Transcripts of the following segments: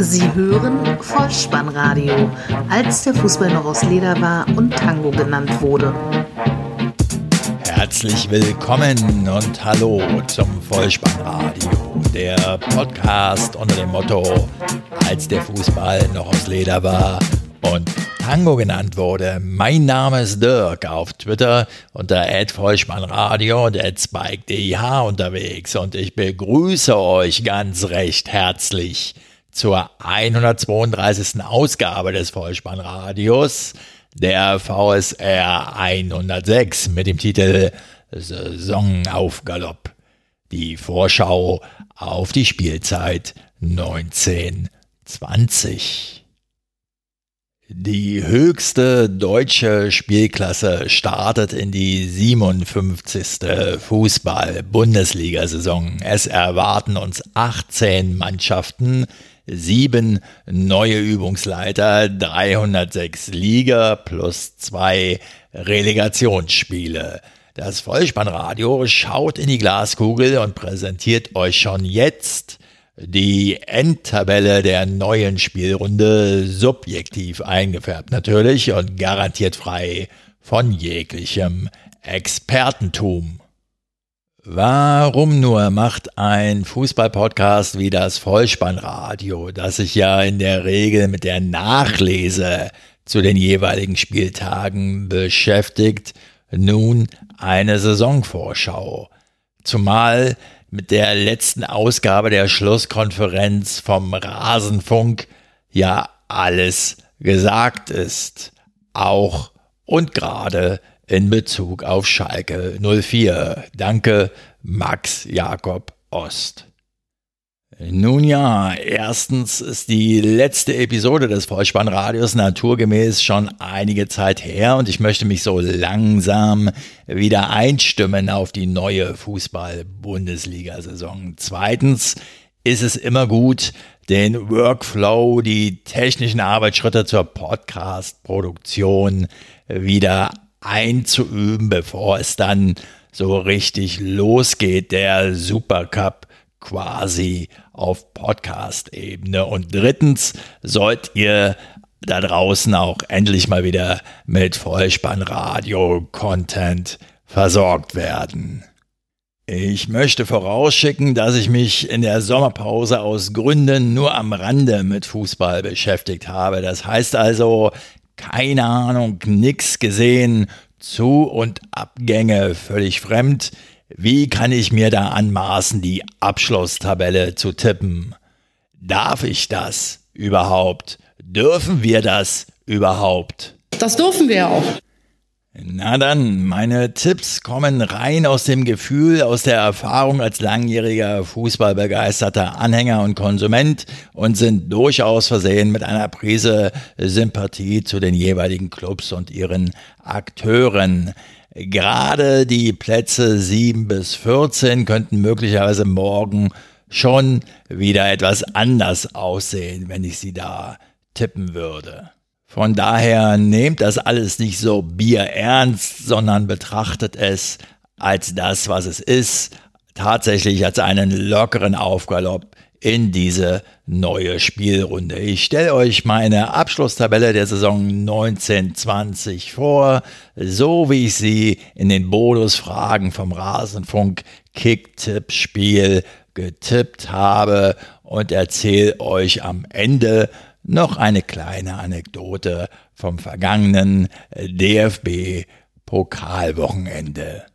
Sie hören Vollspannradio, als der Fußball noch aus Leder war und Tango genannt wurde. Herzlich willkommen und hallo zum Vollspannradio, der Podcast unter dem Motto, als der Fußball noch aus Leder war und Tango genannt wurde. Mein Name ist Dirk auf Twitter unter @vollspannradio und @spike_dih unterwegs und ich begrüße euch ganz recht herzlich zur 132. Ausgabe des Vollspannradios, der VSR 106 mit dem Titel Saison auf Galopp. Die Vorschau auf die Spielzeit 1920. Die höchste deutsche Spielklasse startet in die 57. Fußball-Bundesliga-Saison. Es erwarten uns 18 Mannschaften, sieben neue Übungsleiter, 306 Liga plus zwei Relegationsspiele. Das Vollspannradio schaut in die Glaskugel und präsentiert euch schon jetzt die Endtabelle der neuen Spielrunde subjektiv eingefärbt natürlich und garantiert frei von jeglichem Expertentum. Warum nur macht ein Fußballpodcast wie das Vollspannradio, das sich ja in der Regel mit der Nachlese zu den jeweiligen Spieltagen beschäftigt, nun eine Saisonvorschau? Zumal mit der letzten Ausgabe der Schlusskonferenz vom Rasenfunk ja alles gesagt ist. Auch und gerade in Bezug auf Schalke 04. Danke, Max Jakob Ost. Nun ja, erstens ist die letzte Episode des Vollspannradios naturgemäß schon einige Zeit her und ich möchte mich so langsam wieder einstimmen auf die neue Fußball-Bundesliga-Saison. Zweitens ist es immer gut, den Workflow, die technischen Arbeitsschritte zur Podcast-Produktion wieder einzuüben, bevor es dann so richtig losgeht, der Supercup quasi auf Podcast-Ebene. Und drittens sollt ihr da draußen auch endlich mal wieder mit Vollspannradio-Content versorgt werden. Ich möchte vorausschicken, dass ich mich in der Sommerpause aus Gründen nur am Rande mit Fußball beschäftigt habe. Das heißt also, keine Ahnung, nix gesehen, Zu- und Abgänge völlig fremd. Wie kann ich mir da anmaßen, die Abschlusstabelle zu tippen? Darf ich das überhaupt? Dürfen wir das überhaupt? Das dürfen wir auch. Na dann, meine Tipps kommen rein aus dem Gefühl, aus der Erfahrung als langjähriger Fußballbegeisterter Anhänger und Konsument und sind durchaus versehen mit einer Prise Sympathie zu den jeweiligen Clubs und ihren Akteuren. Gerade die Plätze 7 bis 14 könnten möglicherweise morgen schon wieder etwas anders aussehen, wenn ich sie da tippen würde. Von daher nehmt das alles nicht so bierernst, sondern betrachtet es als das, was es ist, tatsächlich als einen lockeren Aufgalopp in diese neue Spielrunde. Ich stelle euch meine Abschlusstabelle der Saison 1920 vor, so wie ich sie in den Bonusfragen vom Rasenfunk Kick-Tipp-Spiel getippt habe und erzähle euch am Ende noch eine kleine Anekdote vom vergangenen DFB-Pokalwochenende.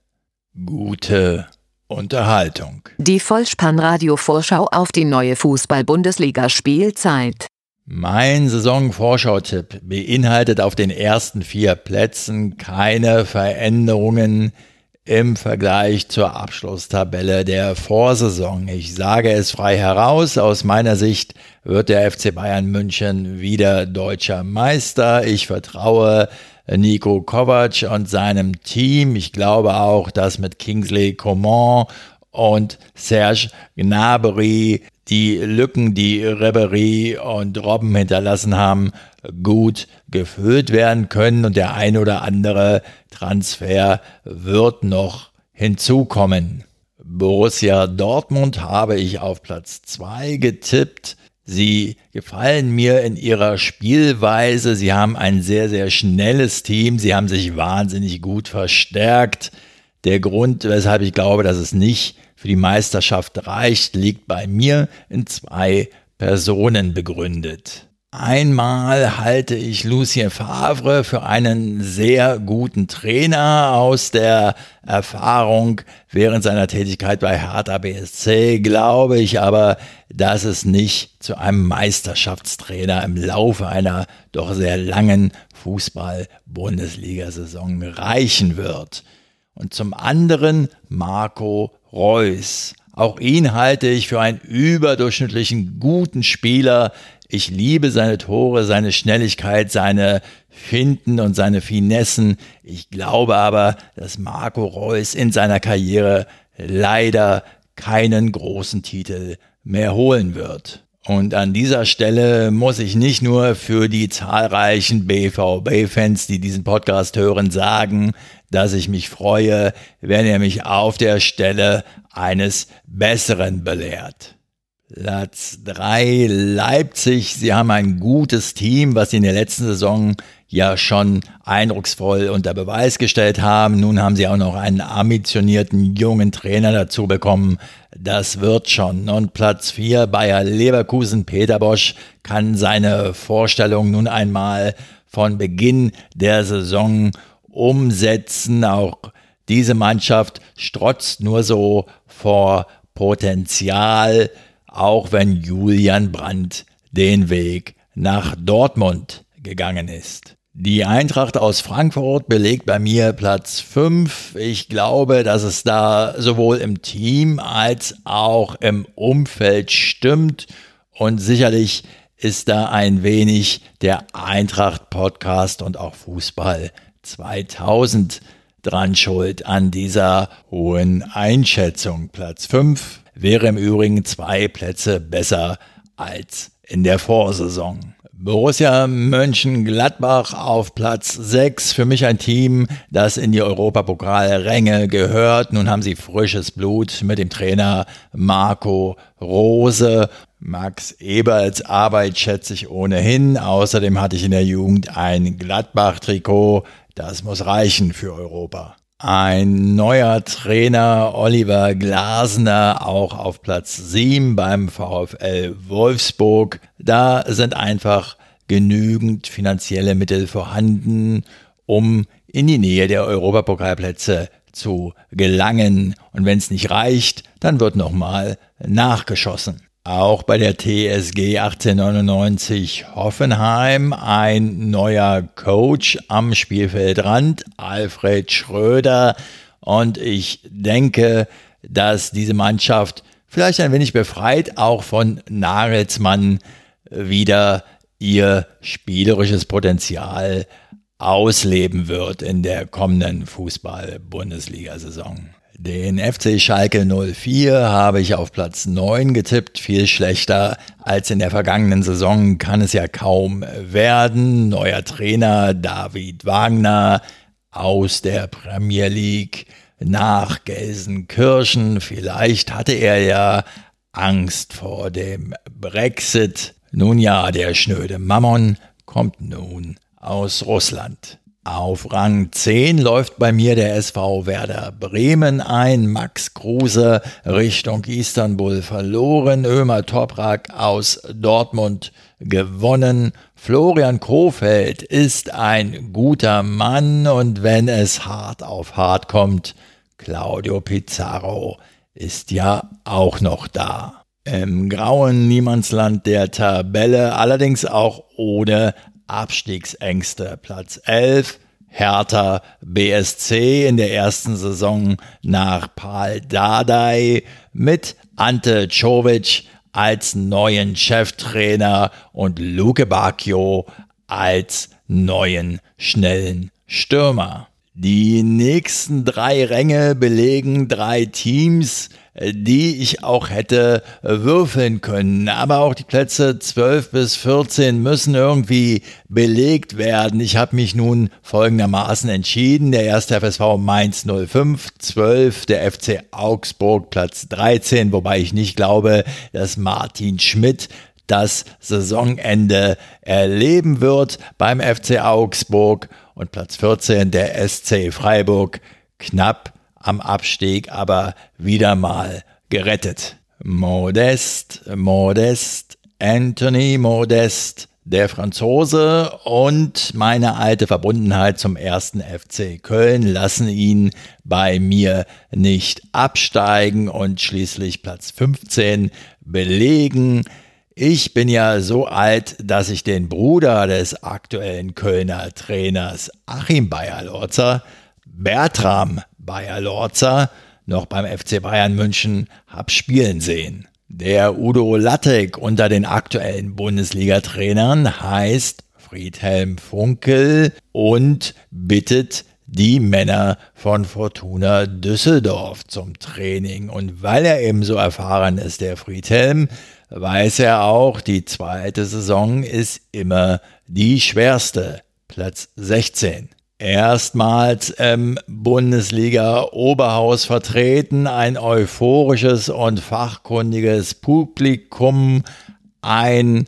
Gute Unterhaltung. Die Vollspannradio-Vorschau auf die neue Fußball-Bundesliga-Spielzeit. Mein Saisonvorschau-Tipp beinhaltet auf den ersten vier Plätzen keine Veränderungen im Vergleich zur Abschlusstabelle der Vorsaison. Ich sage es frei heraus, aus meiner Sicht wird der FC Bayern München wieder deutscher Meister. Ich vertraue Nico Kovac und seinem Team. Ich glaube auch, dass mit Kingsley Coman und Serge Gnabry die Lücken, die Ribery und Robben hinterlassen haben, gut gefüllt werden können und der ein oder andere Transfer wird noch hinzukommen. Borussia Dortmund habe ich auf Platz 2 getippt. Sie gefallen mir in ihrer Spielweise. Sie haben ein sehr, sehr schnelles Team. Sie haben sich wahnsinnig gut verstärkt. Der Grund, weshalb ich glaube, dass es nicht für die Meisterschaft reicht, liegt bei mir in zwei Personen begründet. Einmal halte ich Lucien Favre für einen sehr guten Trainer aus der Erfahrung während seiner Tätigkeit bei Hertha BSC, glaube ich aber, dass es nicht zu einem Meisterschaftstrainer im Laufe einer doch sehr langen Fußball-Bundesliga-Saison reichen wird. Und zum anderen Marco Reus. Auch ihn halte ich für einen überdurchschnittlichen guten Spieler, ich liebe seine Tore, seine Schnelligkeit, seine Finden und seine Finessen. Ich glaube aber, dass Marco Reus in seiner Karriere leider keinen großen Titel mehr holen wird. Und an dieser Stelle muss ich nicht nur für die zahlreichen BVB-Fans, die diesen Podcast hören, sagen, dass ich mich freue, wenn er mich auf der Stelle eines Besseren belehrt. Platz 3 Leipzig. Sie haben ein gutes Team, was sie in der letzten Saison ja schon eindrucksvoll unter Beweis gestellt haben. Nun haben sie auch noch einen ambitionierten jungen Trainer dazu bekommen. Das wird schon. Und Platz 4 Bayer Leverkusen. Peter Bosch kann seine Vorstellung nun einmal von Beginn der Saison umsetzen. Auch diese Mannschaft strotzt nur so vor Potenzial auch wenn Julian Brandt den Weg nach Dortmund gegangen ist. Die Eintracht aus Frankfurt belegt bei mir Platz 5. Ich glaube, dass es da sowohl im Team als auch im Umfeld stimmt und sicherlich ist da ein wenig der Eintracht Podcast und auch Fußball 2000 dran schuld an dieser hohen Einschätzung. Platz 5 wäre im Übrigen zwei Plätze besser als in der Vorsaison. Borussia Mönchengladbach auf Platz 6. Für mich ein Team, das in die Europapokalränge gehört. Nun haben sie frisches Blut mit dem Trainer Marco Rose. Max Eberts Arbeit schätze ich ohnehin. Außerdem hatte ich in der Jugend ein Gladbach-Trikot. Das muss reichen für Europa. Ein neuer Trainer, Oliver Glasner, auch auf Platz 7 beim VfL Wolfsburg. Da sind einfach genügend finanzielle Mittel vorhanden, um in die Nähe der Europapokalplätze zu gelangen. Und wenn es nicht reicht, dann wird nochmal nachgeschossen. Auch bei der TSG 1899 Hoffenheim ein neuer Coach am Spielfeldrand, Alfred Schröder. Und ich denke, dass diese Mannschaft vielleicht ein wenig befreit auch von Nagelsmann wieder ihr spielerisches Potenzial ausleben wird in der kommenden Fußball-Bundesliga-Saison. Den FC Schalke 04 habe ich auf Platz 9 getippt. Viel schlechter als in der vergangenen Saison kann es ja kaum werden. Neuer Trainer David Wagner aus der Premier League nach Gelsenkirchen. Vielleicht hatte er ja Angst vor dem Brexit. Nun ja, der schnöde Mammon kommt nun aus Russland. Auf Rang 10 läuft bei mir der SV Werder Bremen ein. Max Kruse Richtung Istanbul verloren. Ömer Toprak aus Dortmund gewonnen. Florian Kofeld ist ein guter Mann und wenn es hart auf hart kommt, Claudio Pizarro ist ja auch noch da. Im grauen Niemandsland der Tabelle, allerdings auch ohne Abstiegsängste. Platz 11, Hertha BSC in der ersten Saison nach Paul Dardai mit Ante Czovic als neuen Cheftrainer und Luke Bacchio als neuen schnellen Stürmer. Die nächsten drei Ränge belegen drei Teams, die ich auch hätte würfeln können. Aber auch die Plätze 12 bis 14 müssen irgendwie belegt werden. Ich habe mich nun folgendermaßen entschieden. Der erste FSV Mainz 05, 12, der FC Augsburg Platz 13, wobei ich nicht glaube, dass Martin Schmidt das Saisonende erleben wird beim FC Augsburg und Platz 14 der SC Freiburg knapp am Abstieg, aber wieder mal gerettet. Modest, Modest, Anthony Modest, der Franzose und meine alte Verbundenheit zum ersten FC Köln lassen ihn bei mir nicht absteigen und schließlich Platz 15 belegen. Ich bin ja so alt, dass ich den Bruder des aktuellen Kölner Trainers Achim Bayer-Lorzer, Bertram Bayer-Lorzer, noch beim FC Bayern München hab spielen sehen. Der Udo Lattek unter den aktuellen Bundesliga-Trainern heißt Friedhelm Funkel und bittet die Männer von Fortuna Düsseldorf zum Training. Und weil er eben so erfahren ist, der Friedhelm, weiß er auch, die zweite Saison ist immer die schwerste. Platz 16 erstmals im Bundesliga-Oberhaus vertreten, ein euphorisches und fachkundiges Publikum, ein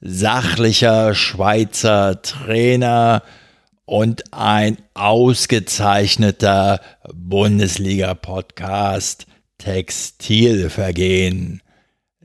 sachlicher Schweizer Trainer und ein ausgezeichneter Bundesliga-Podcast Textilvergehen.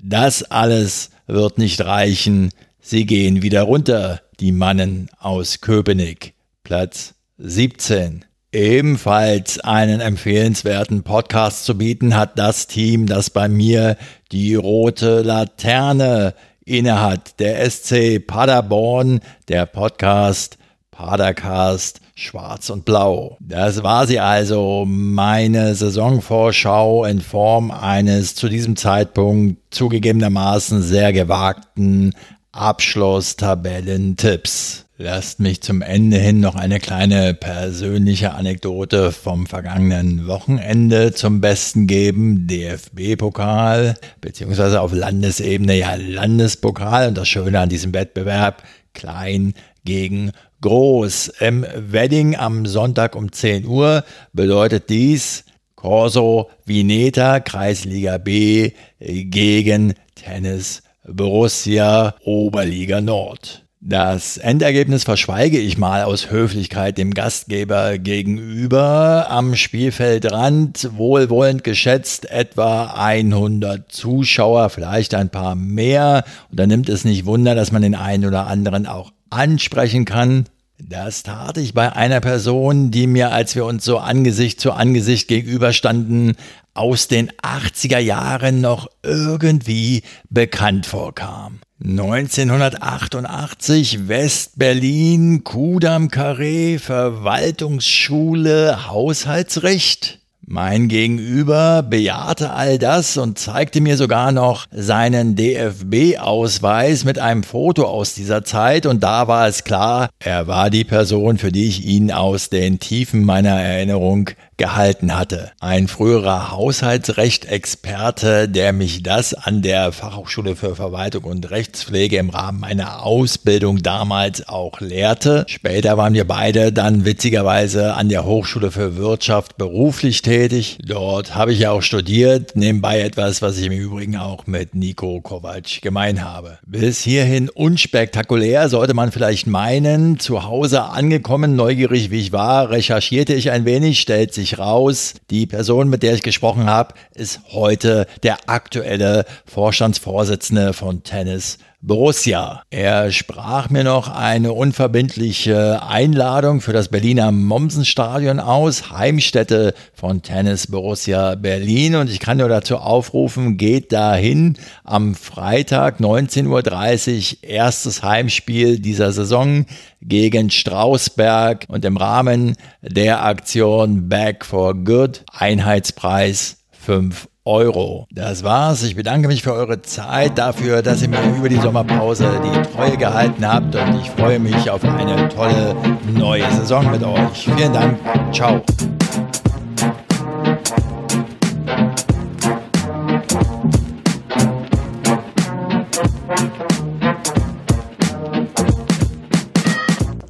Das alles wird nicht reichen. Sie gehen wieder runter, die Mannen aus Köpenick. Platz 17. Ebenfalls einen empfehlenswerten Podcast zu bieten hat das Team, das bei mir die rote Laterne innehat. Der SC Paderborn, der Podcast Padercast Schwarz und Blau. Das war sie also, meine Saisonvorschau in Form eines zu diesem Zeitpunkt zugegebenermaßen sehr gewagten Abschlusstabellentipps. Lasst mich zum Ende hin noch eine kleine persönliche Anekdote vom vergangenen Wochenende zum Besten geben. DFB-Pokal, beziehungsweise auf Landesebene ja Landespokal. Und das Schöne an diesem Wettbewerb, klein gegen groß. Im Wedding am Sonntag um 10 Uhr bedeutet dies Corso Vineta, Kreisliga B gegen Tennis Borussia Oberliga Nord. Das Endergebnis verschweige ich mal aus Höflichkeit dem Gastgeber gegenüber. Am Spielfeldrand wohlwollend geschätzt etwa 100 Zuschauer, vielleicht ein paar mehr. Und da nimmt es nicht Wunder, dass man den einen oder anderen auch ansprechen kann. Das tat ich bei einer Person, die mir, als wir uns so Angesicht zu Angesicht gegenüberstanden, aus den 80er Jahren noch irgendwie bekannt vorkam. 1988 West-Berlin, Kudam Carré, Verwaltungsschule, Haushaltsrecht. Mein Gegenüber bejahte all das und zeigte mir sogar noch seinen DFB-Ausweis mit einem Foto aus dieser Zeit. Und da war es klar, er war die Person, für die ich ihn aus den Tiefen meiner Erinnerung gehalten hatte. Ein früherer Haushaltsrecht-Experte, der mich das an der Fachhochschule für Verwaltung und Rechtspflege im Rahmen meiner Ausbildung damals auch lehrte. Später waren wir beide dann witzigerweise an der Hochschule für Wirtschaft beruflich tätig. Dort habe ich ja auch studiert, nebenbei etwas, was ich im Übrigen auch mit Nico Kovac gemein habe. Bis hierhin unspektakulär sollte man vielleicht meinen. Zu Hause angekommen, neugierig wie ich war, recherchierte ich ein wenig, stellt sich sich raus, die Person, mit der ich gesprochen habe, ist heute der aktuelle Vorstandsvorsitzende von Tennis Borussia. Er sprach mir noch eine unverbindliche Einladung für das Berliner Mommsenstadion aus, Heimstätte von Tennis Borussia Berlin. Und ich kann nur dazu aufrufen, geht dahin am Freitag 19.30 Uhr, erstes Heimspiel dieser Saison gegen Strausberg und im Rahmen der Aktion Back for Good Einheitspreis 5 Euro. Das war's. Ich bedanke mich für eure Zeit, dafür, dass ihr mir über die Sommerpause die Treue gehalten habt und ich freue mich auf eine tolle neue Saison mit euch. Vielen Dank. Ciao.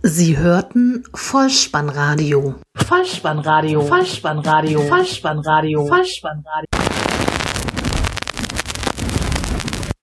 Sie hörten Vollspannradio. Vollspannradio. Vollspannradio. Vollspannradio. Vollspannradio.